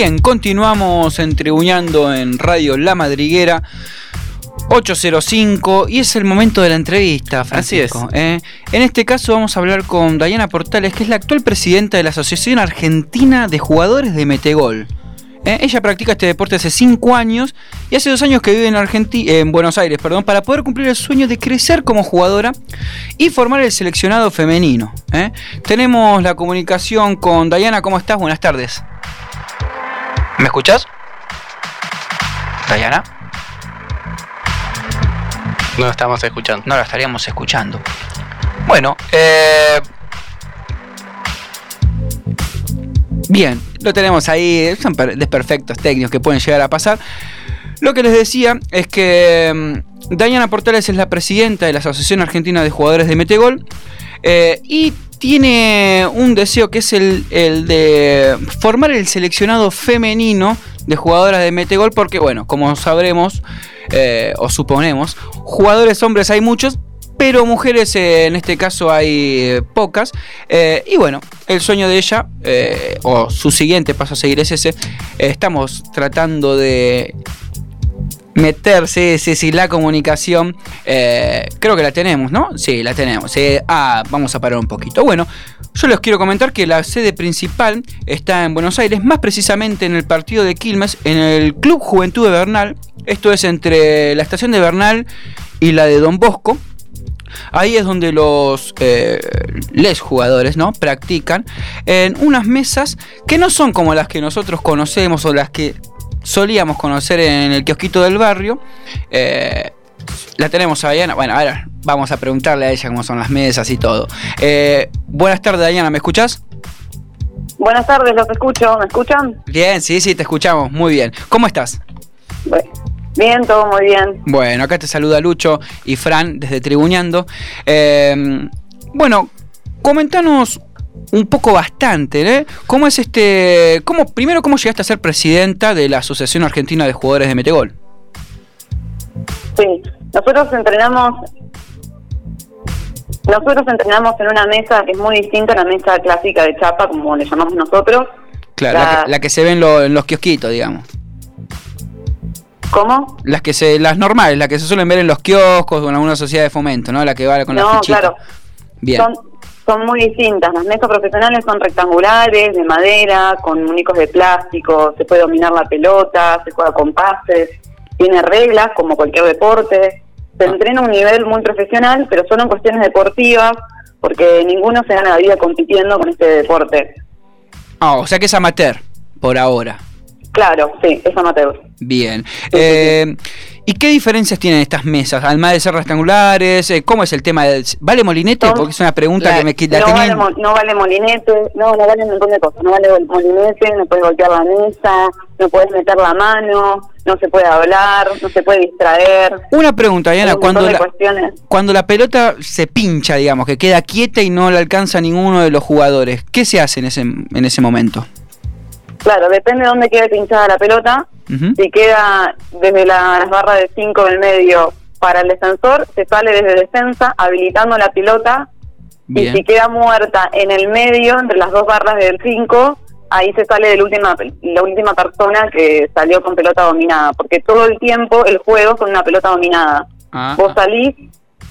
Bien, continuamos entreguñando en Radio La Madriguera. 805 y es el momento de la entrevista, Francisco. Así es. ¿eh? En este caso vamos a hablar con Dayana Portales, que es la actual presidenta de la Asociación Argentina de Jugadores de Metegol. ¿eh? Ella practica este deporte hace 5 años y hace 2 años que vive en, en Buenos Aires perdón, para poder cumplir el sueño de crecer como jugadora y formar el seleccionado femenino. ¿eh? Tenemos la comunicación con Dayana. ¿Cómo estás? Buenas tardes. ¿Me escuchas? Dayana. No estamos escuchando. no la estaríamos escuchando. Bueno, eh... bien, lo tenemos ahí, son per- desperfectos técnicos que pueden llegar a pasar. Lo que les decía es que mm, Dayana Portales es la presidenta de la Asociación Argentina de Jugadores de Metegol eh, y tiene un deseo que es el, el de formar el seleccionado femenino de jugadoras de Metegol porque, bueno, como sabremos eh, o suponemos, jugadores hombres hay muchos, pero mujeres eh, en este caso hay eh, pocas. Y bueno, el sueño de ella, o su siguiente paso a seguir es ese. Estamos tratando de meterse, sí, sí, la comunicación. eh, creo que la tenemos, ¿no? Sí, la tenemos. eh, ah, vamos a parar un poquito. Bueno, yo les quiero comentar que la sede principal está en Buenos Aires, más precisamente en el partido de Quilmes, en el Club Juventud de Bernal. Esto es entre la estación de Bernal y la de Don Bosco. Ahí es donde los eh, les jugadores no practican en unas mesas que no son como las que nosotros conocemos o las que solíamos conocer en el kiosquito del barrio. Eh, la tenemos a Diana. Bueno, ahora vamos a preguntarle a ella cómo son las mesas y todo. Eh, buenas tardes, Diana, ¿me escuchás? Buenas tardes, los escucho. ¿Me escuchan? Bien, sí, sí, te escuchamos. Muy bien. ¿Cómo estás? Bueno, Bien, todo muy bien. Bueno, acá te saluda Lucho y Fran desde Tribuñando. Eh, bueno, comentanos un poco bastante, ¿eh? ¿Cómo es este. Cómo, primero, cómo llegaste a ser presidenta de la Asociación Argentina de Jugadores de Metegol? Sí, nosotros entrenamos. Nosotros entrenamos en una mesa que es muy distinta a la mesa clásica de chapa, como le llamamos nosotros. Claro, la, La- que, la que se ve en, lo- en los kiosquitos, digamos. ¿Cómo? Las que se, las normales, las que se suelen ver en los kioscos o en alguna sociedad de fomento, ¿no? La que va con la No, fichita. claro. Bien. Son, son muy distintas. Las mesas profesionales son rectangulares, de madera, con muñecos de plástico, se puede dominar la pelota, se juega con pases, tiene reglas como cualquier deporte. Se Ah. entrena a un nivel muy profesional, pero solo en cuestiones deportivas, porque ninguno se gana la vida compitiendo con este deporte. Ah, o sea que es amateur, por ahora. Claro, sí, es amateur. Bien. Eh, ¿Y qué diferencias tienen estas mesas? Además de ser rectangulares, eh, ¿cómo es el tema? De, ¿Vale molinete? Son- Porque es una pregunta La- que me qui- la no, tenía vale, no vale molinete, no, no vale un montón de cosas. No vale molinete, no puedes golpear la mesa, no puedes meter la mano, no se puede hablar, no se puede distraer. Una pregunta, Diana, un cuando la, cuando la pelota se pincha, digamos, que queda quieta y no la alcanza ninguno de los jugadores, ¿qué se hace en ese, en ese momento? Claro, depende de dónde quede pinchada la pelota. Si queda desde la- las barras de 5 del medio para el defensor, se sale desde defensa habilitando la pelota. Bien. Y si queda muerta en el medio, entre las dos barras del 5, ahí se sale de la última, la última persona que salió con pelota dominada. Porque todo el tiempo el juego es con una pelota dominada. Ah, Vos salís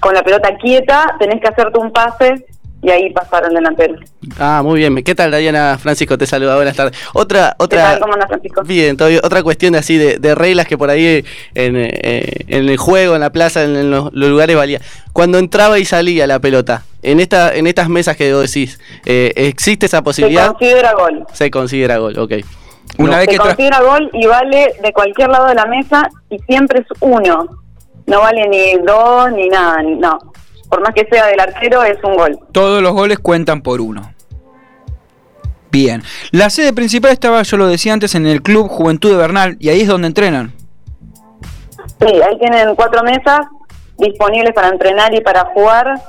con la pelota quieta, tenés que hacerte un pase y ahí pasar al delantero. Ah, muy bien. ¿Qué tal, Dayana? Francisco, te saluda. Buenas tardes. Otra, ¿Qué otra. tal? ¿Cómo andas, Francisco? Bien, todavía otra cuestión de así de, de reglas que por ahí en, eh, en el juego, en la plaza, en, en los, los lugares valía. Cuando entraba y salía la pelota, en esta en estas mesas que vos decís, eh, ¿existe esa Se posibilidad? considera gol. Se considera gol, ok. Una No, vez Se que considera gol y vale de cualquier lado de la mesa y siempre es uno. No vale ni dos ni nada, ni- no. Por más que sea del arquero, es un gol. todos los goles cuentan por uno. Bien. La sede principal estaba, yo lo decía antes, en el Club Juventud de Bernal, y ahí es donde entrenan. Sí, ahí tienen cuatro mesas disponibles para entrenar y para jugar.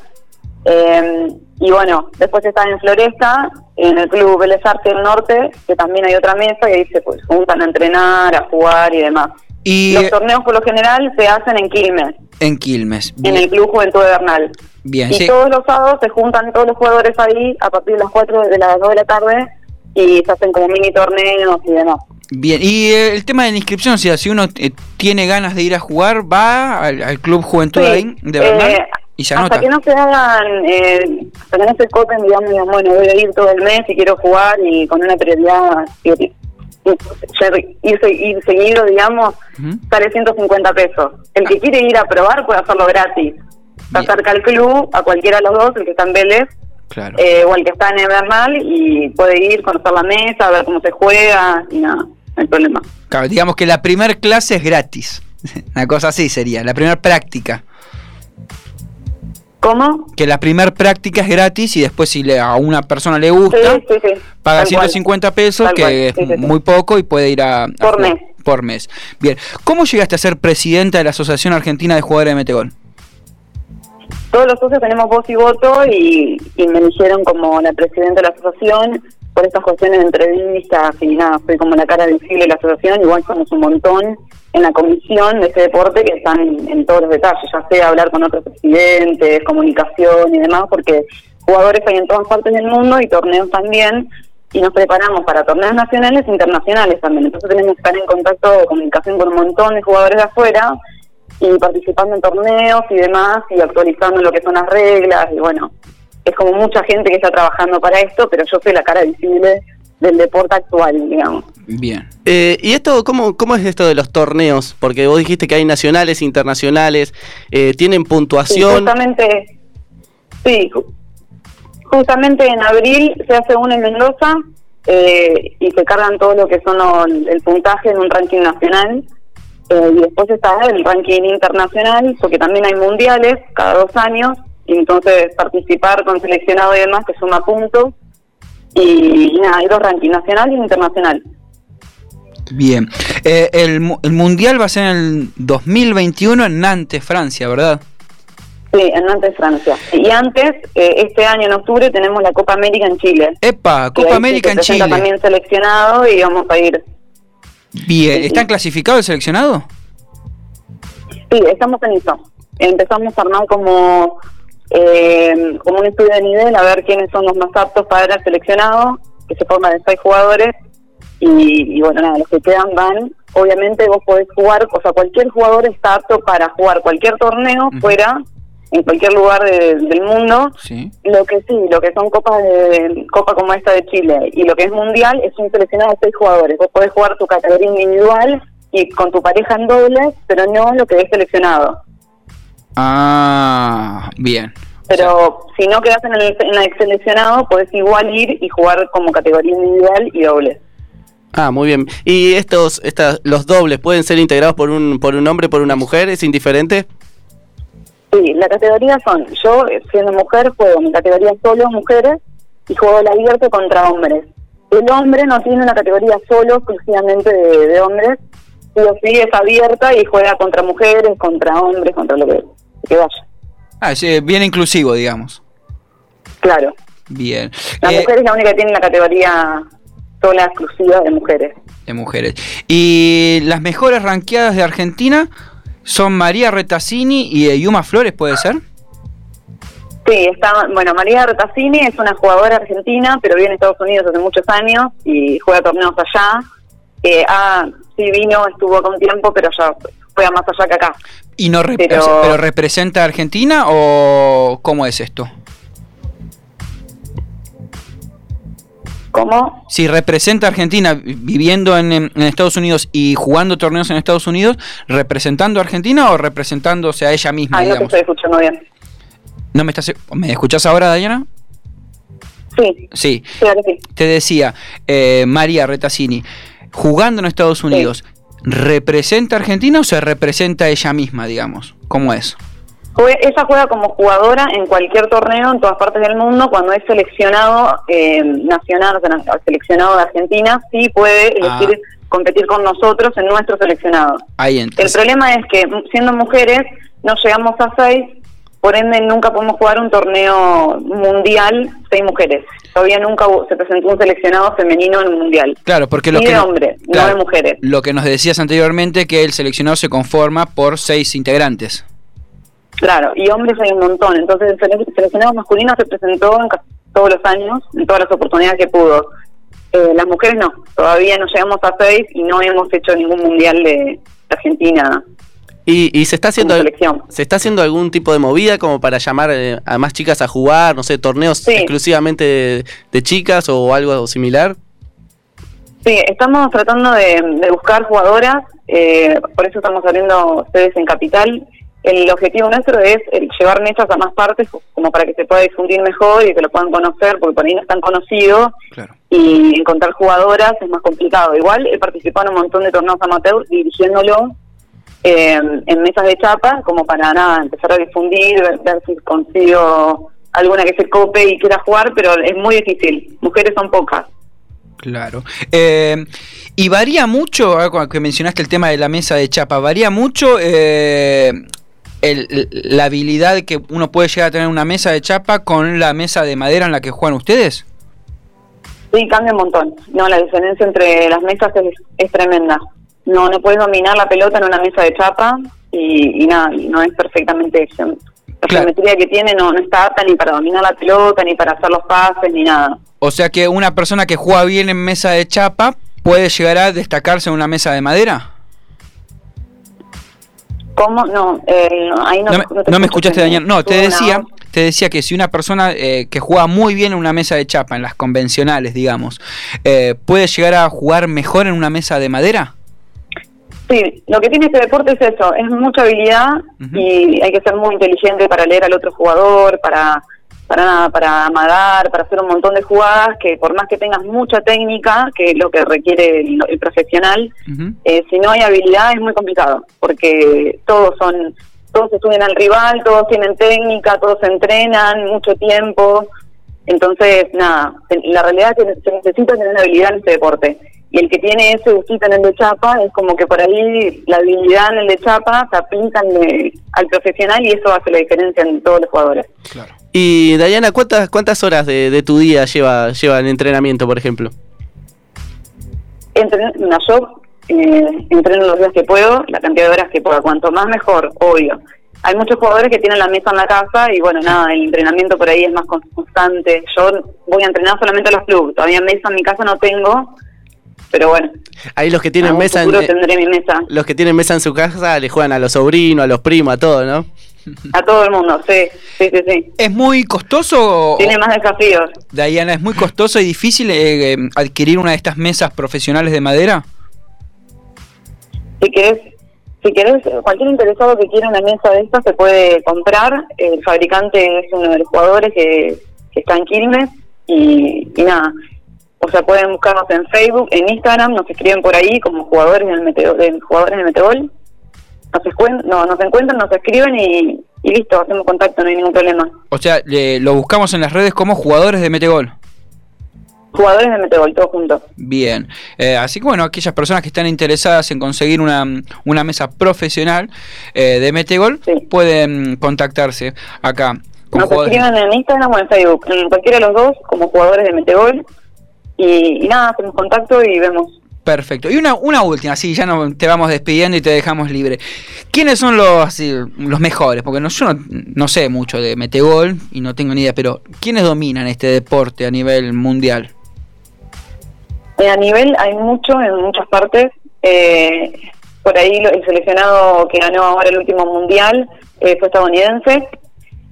Eh, y bueno, después están en Floresta, en el Club Vélez Arce del Norte, que también hay otra mesa y ahí se pues, juntan a entrenar, a jugar y demás. Y Los torneos por lo general se hacen en Quilmes, en Quilmes. en el. Club Juventud de Bernal. Bien, Y sí. todos los sábados se juntan todos los jugadores ahí a partir de las 4 de las 2 de la tarde y se hacen como mini torneos y demás. Bien, y eh, el tema de la inscripción, o sea, si uno eh, tiene ganas de ir a jugar, va al, al Club Juventud Sí, ahí de Bernal eh, y se hasta que no se hagan, eh, hasta que no se copen, digamos, digan, bueno, voy a ir todo el mes y quiero jugar y con una prioridad, ir, ir, seguido, digamos, Ujú. sale 150 pesos. El que quiere ir a probar puede hacerlo gratis. Se Bien. acerca al club, a cualquiera de los dos, el que está en Vélez Claro. eh, o el que está en Bernal y puede ir, conocer la mesa, ver cómo se juega y nada, no hay problema. Claro, digamos que la primer clase es gratis. Una cosa así sería, la primera práctica. ¿Cómo? Que la primer práctica es gratis y después si le, a una persona le gusta, Sí, sí, sí. paga Tal cual. 150 pesos, Tal que es muy poco y puede ir a... Por mes. Por mes. Bien. ¿Cómo llegaste a ser presidenta de la Asociación Argentina de Jugadores de Metegol? Todos los socios tenemos voz y voto y, y me eligieron como la presidenta de la asociación por estas cuestiones de entrevistas y nada, soy como la cara visible de la asociación, igual somos un montón en la comisión de ese deporte que están en todos los detalles, ya sea hablar con otros presidentes, comunicación y demás, porque jugadores hay en todas partes del mundo y torneos también, y nos preparamos para torneos nacionales e internacionales también, entonces tenemos que estar en contacto comunicación con un montón de jugadores de afuera y participando en torneos y demás y actualizando lo que son las reglas y bueno, es como mucha gente que está trabajando para esto, pero yo soy la cara visible del deporte actual, digamos. Bien. Eh, ¿Y esto cómo, cómo es esto de los torneos? Porque vos dijiste que hay nacionales, internacionales, eh, tienen Sí, puntuación. justamente, sí, ju- justamente en abril se hace uno en Mendoza eh, y se cargan todo lo que son lo- el puntaje en un ranking nacional. Eh, y después está el ranking internacional, porque también hay mundiales cada dos años, entonces participar con seleccionado y demás que suma puntos. Y, nada, hay dos rankings, nacional y internacional. Bien. Eh, el, el Mundial va a ser en el 2021 en Nantes, Francia, ¿verdad? Sí, en Nantes, Francia. Y antes, eh, este año en octubre, tenemos la Copa América en Chile. Epa, Copa América en Chile. también seleccionado y vamos a ir. Bien. ¿Están clasificados el seleccionado? Sí, estamos en eso. Empezamos a armar como, eh, como un estudio de nivel, a ver quiénes son los más aptos para el seleccionado, que se forma de seis jugadores. Y, y bueno, nada, los que quedan van. Obviamente vos podés jugar, o sea, cualquier jugador está apto para jugar cualquier torneo fuera, en cualquier lugar de- del mundo. Sí. Lo que sí, lo que son copas de copa como esta de Chile y lo que es mundial es un seleccionado de seis jugadores. Vos podés jugar tu categoría individual y con tu pareja en dobles, pero no lo que es seleccionado. Ah, bien. Pero si no quedas en el, en el seleccionado, podés igual ir y jugar como categoría individual y dobles. Ah, muy bien. ¿Y estos, estas, los dobles pueden ser integrados por un, por un hombre, por una mujer? ¿Es indiferente? Sí, la categoría son, yo siendo mujer juego mi categoría solo mujeres y juego el abierto contra hombres. El hombre no tiene una categoría solo exclusivamente de, de hombres, sí es abierta y juega contra mujeres, contra hombres, contra lo que, que vaya. Ah, es bien inclusivo, digamos. Claro, Bien. la Eh, mujer es la única que tiene la categoría sola exclusiva de mujeres. de mujeres. Y las mejores ranqueadas de Argentina son María Retazzini y eh, Yuma Flores, ¿puede ser? Sí, está, bueno, María Retazzini es una jugadora argentina, pero vive en Estados Unidos hace muchos años y juega torneos allá. Eh, ah, sí vino, estuvo acá un tiempo, pero ya juega más allá que acá. ¿Y no Pero- pero representa a Argentina o cómo es esto? ¿Cómo? Si representa a Argentina vi- viviendo en, Estados Unidos y jugando torneos en Estados Unidos, ¿representando a Argentina o representándose a ella misma, no te estoy escuchando bien. ¿No me estás ¿Me escuchás ahora, Dayana? Sí, Sí. claro que sí. Te decía, eh, María Retazzini, jugando en Estados Unidos, ¿representa a Argentina o se representa ella misma, digamos? ¿Cómo es? Ella juega como jugadora en cualquier torneo en todas partes del mundo. Cuando es seleccionado eh, nacional, o sea, na- seleccionado de Argentina, sí puede elegir competir con nosotros en nuestro seleccionado. Ahí El problema es que siendo mujeres no llegamos a seis, por ende nunca podemos jugar un torneo mundial seis mujeres. Todavía nunca se presentó un seleccionado femenino en un mundial. Claro, porque lo Ni que de no- hombres, no de mujeres. Lo que nos decías anteriormente que el seleccionado se conforma por seis integrantes. Claro, y hombres hay un montón. Entonces el sele- seleccionado masculino se presentó en casi todos los años, en todas las oportunidades que pudo. Eh, las mujeres no, todavía no llegamos a seis y no hemos hecho ningún mundial de Argentina. Y, y se está haciendo se está haciendo algún tipo de movida como para llamar eh, a más chicas a jugar, no sé, torneos exclusivamente de, chicas o algo similar. Sí, estamos tratando de, buscar jugadoras, eh, por eso estamos abriendo sedes en Capital. El objetivo nuestro es llevar mesas a más partes como para que se pueda difundir mejor y que lo puedan conocer, porque por ahí no están conocidos y encontrar jugadoras es más complicado. Igual he participado en un montón de torneos amateur dirigiéndolo eh, en mesas de chapa como para nada, empezar a difundir, ver, si consigo alguna que se cope y quiera jugar, pero es muy difícil. Mujeres son pocas. Claro. Eh, y varía mucho, que mencionaste el tema de la mesa de chapa, varía mucho eh, el, la habilidad que uno puede llegar a tener una mesa de chapa con la mesa de madera en la que juegan ustedes? Sí, cambia un montón. No, la diferencia entre las mesas es, tremenda. No, no puedes dominar la pelota en una mesa de chapa y, nada, no es perfectamente la geometría que tiene no, no está apta ni para dominar la pelota, ni para hacer los pases, ni nada. O sea que una persona que juega bien en mesa de chapa puede llegar a destacarse en una mesa de madera. ¿Cómo? No, eh, ahí no, no, me, escuchaste, Daniel. No, te decía, te decía que si una persona eh, que juega muy bien en una mesa de chapa, en las convencionales, digamos, eh, ¿puede llegar a jugar mejor en una mesa de madera? Sí, lo que tiene este deporte es eso, es mucha habilidad y hay que ser muy inteligente para leer al otro jugador, para para nada, para amagar, para hacer un montón de jugadas que por más que tengas mucha técnica, que es lo que requiere el, profesional, eh, si no hay habilidad es muy complicado, porque todos son, todos estudian al rival, todos tienen técnica, todos entrenan mucho tiempo, entonces nada, la realidad es que se necesita tener habilidad en este deporte. Y el que tiene ese gustito en el de chapa es como que por ahí la habilidad en el de chapa se aplica al profesional y eso hace la diferencia en todos los jugadores. Claro. Y Dayana, ¿cuántas, cuántas horas de, tu día lleva, lleva el entrenamiento, por ejemplo? Entreno, yo eh, entreno los días que puedo, la cantidad de horas que puedo. Cuanto más mejor, obvio. Hay muchos jugadores que tienen la mesa en la casa y bueno, nada, el entrenamiento por ahí es más constante. Yo voy a entrenar solamente a los clubes. Todavía mesa en mi casa no tengo, pero bueno. Ahí los que tienen mesa, en, tendré mi mesa. Los que tienen mesa en su casa le juegan a los sobrinos, a los primos, a todo, ¿no? A todo el mundo, sí, sí, sí. sí. ¿Es muy costoso? Tiene más desafíos. Diana, ¿es muy costoso y difícil eh, eh, adquirir una de estas mesas profesionales de madera? Si querés, si querés, cualquier interesado que quiera una mesa de estas se puede comprar. El fabricante es uno de los jugadores que, está en Quilmes y, nada. O sea, pueden buscarnos en Facebook, en Instagram, nos escriben por ahí como jugadores del Meteo, de, jugadores del nos, no, nos encuentran, nos escriben y, listo, hacemos contacto, no hay ningún problema. O sea, lo buscamos en las redes como jugadores de Metegol. Jugadores de Metegol, todos juntos. Bien, eh, así que bueno, aquellas personas que están interesadas en conseguir una, una mesa profesional eh, de Metegol pueden contactarse acá. Nos escriben en Instagram o en Facebook, en cualquiera de los dos, como jugadores de Metegol. Y, y nada, hacemos contacto y vemos Perfecto. Y una, una última, sí, ya no te vamos despidiendo y te dejamos libre. ¿Quiénes son los, los mejores? Porque no, yo no, sé mucho de metegol y no tengo ni idea, pero ¿quiénes dominan este deporte a nivel mundial? Eh, a nivel hay mucho en muchas partes. Eh, por ahí el seleccionado que ganó ahora el último mundial eh, fue estadounidense.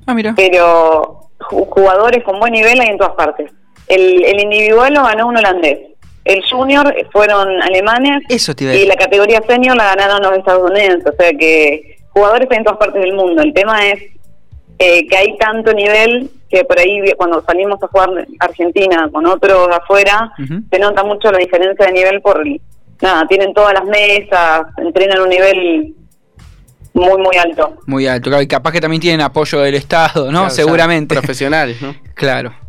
Ah, mira. Pero jugadores con buen nivel hay en todas partes. El, el individual lo ganó un holandés el junior fueron alemanes y la categoría senior la ganaron los estadounidenses, o sea que jugadores en todas partes del mundo. El tema es eh, que hay tanto nivel que por ahí cuando salimos a jugar Argentina con otros afuera, se nota mucho la diferencia de nivel por, nada, tienen todas las mesas, entrenan a un nivel muy, muy alto. Muy alto, y capaz que también tienen apoyo del Estado, ¿no? Seguramente. profesionales, ¿no? Claro.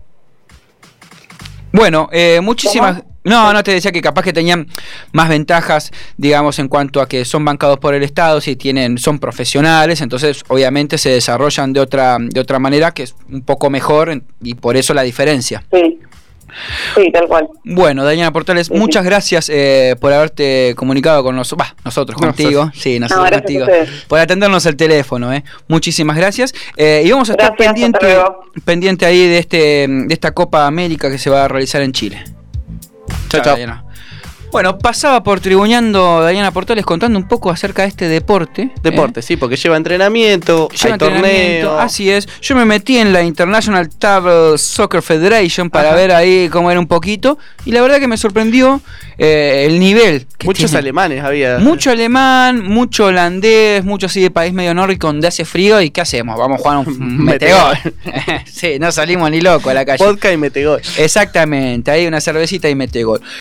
Bueno, eh, muchísimas... No, no te decía que capaz que tenían más ventajas, digamos, en cuanto a que son bancados por el Estado, si tienen, son profesionales, entonces obviamente se desarrollan de otra, de otra manera que es un poco mejor y por eso la diferencia. Sí. Sí, tal cual. Bueno, Daniela Portales, muchas gracias eh, por haberte comunicado con nosotros, nosotros contigo, sí, nosotros contigo, por atendernos el teléfono, eh. Muchísimas gracias. Eh, y vamos a estar pendiente, pendiente ahí de este, de esta Copa América que se va a realizar en Chile. Chao, chao. Bueno, pasaba por Tribuñando Diana Portales contando un poco acerca de este deporte. Deporte, sí, porque lleva entrenamiento, ¿eh? Lleva hay entrenamiento, torneo. Así es. Yo me metí en la International Table Soccer Federation para Ajá. ver ahí cómo era un poquito. Y la verdad que me sorprendió eh, el nivel. Que Muchos tiene. alemanes había. Mucho alemán, mucho holandés, mucho así de país medio nórdico donde hace frío. ¿Y qué hacemos? Vamos a jugar un metegol. sí, no salimos ni locos a la calle. Vodka y metegol. Exactamente, ahí una cervecita y metegol.